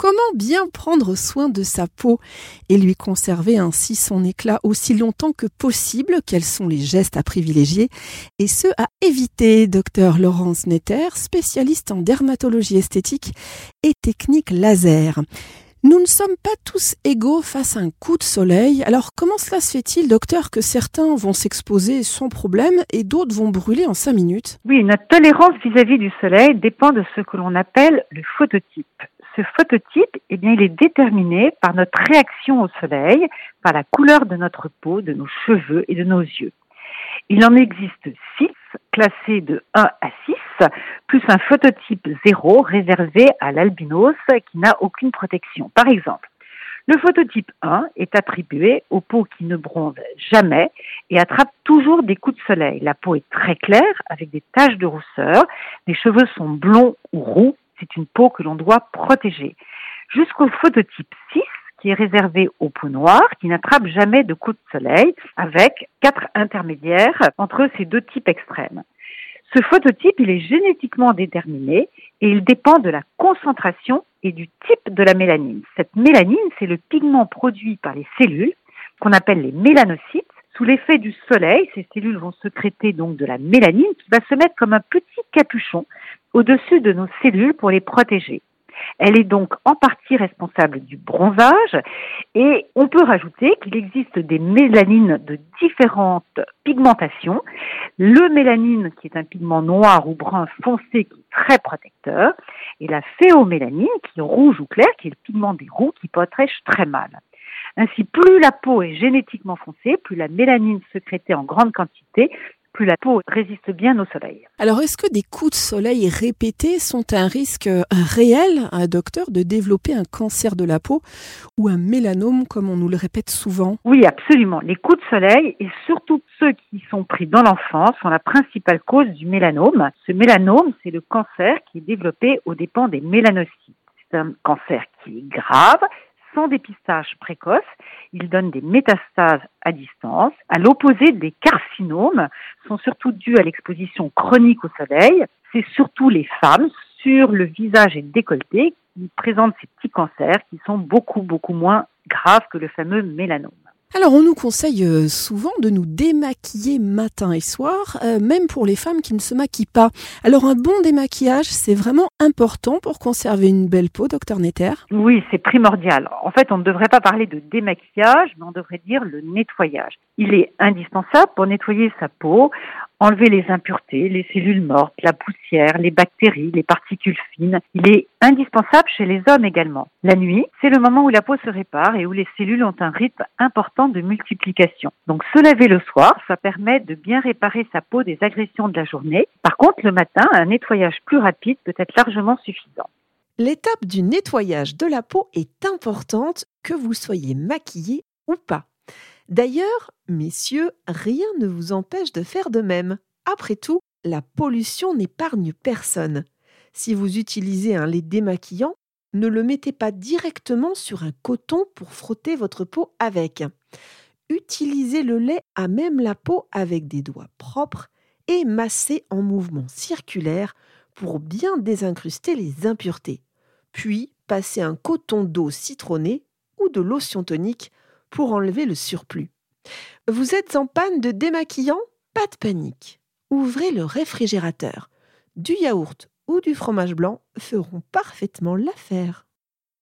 Comment bien prendre soin de sa peau et lui conserver ainsi son éclat aussi longtemps que possible Quels sont les gestes à privilégier et ceux à éviter? Docteur Laurence Netter, spécialiste en dermatologie esthétique et technique laser. Nous ne sommes pas tous égaux face à un coup de soleil. Alors comment cela se fait-il, docteur, que certains vont s'exposer sans problème et d'autres vont brûler en cinq minutes? Oui, notre tolérance vis-à-vis du soleil dépend de ce que l'on appelle le phototype ce phototype, eh il est déterminé par notre réaction au soleil, par la couleur de notre peau, de nos cheveux et de nos yeux. Il en existe six, classés de 1 à 6, plus un phototype 0 réservé à l'albinos qui n'a aucune protection. Par exemple, le phototype 1 est attribué aux peaux qui ne bronzent jamais et attrapent toujours des coups de soleil. La peau est très claire avec des taches de rousseur, les cheveux sont blonds ou roux c'est une peau que l'on doit protéger. Jusqu'au phototype 6, qui est réservé aux peaux noires, qui n'attrape jamais de coups de soleil, avec quatre intermédiaires entre ces deux types extrêmes. Ce phototype, il est génétiquement déterminé et il dépend de la concentration et du type de la mélanine. Cette mélanine, c'est le pigment produit par les cellules qu'on appelle les mélanocytes. Sous l'effet du soleil, ces cellules vont secréter donc de la mélanine qui va se mettre comme un petit capuchon au-dessus de nos cellules pour les protéger. Elle est donc en partie responsable du bronzage et on peut rajouter qu'il existe des mélanines de différentes pigmentations. Le mélanine qui est un pigment noir ou brun foncé qui est très protecteur et la phéomélanine qui est rouge ou clair qui est le pigment des roux qui protège très mal. Ainsi, plus la peau est génétiquement foncée, plus la mélanine sécrétée en grande quantité plus la peau résiste bien au soleil. Alors, est-ce que des coups de soleil répétés sont un risque euh, réel, un docteur, de développer un cancer de la peau ou un mélanome, comme on nous le répète souvent? Oui, absolument. Les coups de soleil, et surtout ceux qui sont pris dans l'enfance, sont la principale cause du mélanome. Ce mélanome, c'est le cancer qui est développé aux dépens des mélanocytes. C'est un cancer qui est grave, sans dépistage précoce, il donne des métastases à distance. À l'opposé des carcinomes, sont surtout dus à l'exposition chronique au soleil. C'est surtout les femmes sur le visage et le décolleté qui présentent ces petits cancers qui sont beaucoup, beaucoup moins graves que le fameux mélanome. Alors on nous conseille euh, souvent de nous démaquiller matin et soir, euh, même pour les femmes qui ne se maquillent pas. Alors un bon démaquillage, c'est vraiment important pour conserver une belle peau, docteur Netter Oui, c'est primordial. En fait, on ne devrait pas parler de démaquillage, mais on devrait dire le nettoyage. Il est indispensable pour nettoyer sa peau enlever les impuretés, les cellules mortes, la poussière, les bactéries, les particules fines. Il est indispensable chez les hommes également. La nuit, c'est le moment où la peau se répare et où les cellules ont un rythme important de multiplication. Donc se laver le soir, ça permet de bien réparer sa peau des agressions de la journée. Par contre, le matin, un nettoyage plus rapide peut être largement suffisant. L'étape du nettoyage de la peau est importante, que vous soyez maquillé ou pas. D'ailleurs, messieurs, rien ne vous empêche de faire de même. Après tout, la pollution n'épargne personne. Si vous utilisez un lait démaquillant, ne le mettez pas directement sur un coton pour frotter votre peau avec. Utilisez le lait à même la peau avec des doigts propres et massez en mouvement circulaire pour bien désincruster les impuretés. Puis passez un coton d'eau citronnée ou de lotion tonique pour enlever le surplus. Vous êtes en panne de démaquillant? Pas de panique. Ouvrez le réfrigérateur. Du yaourt ou du fromage blanc feront parfaitement l'affaire.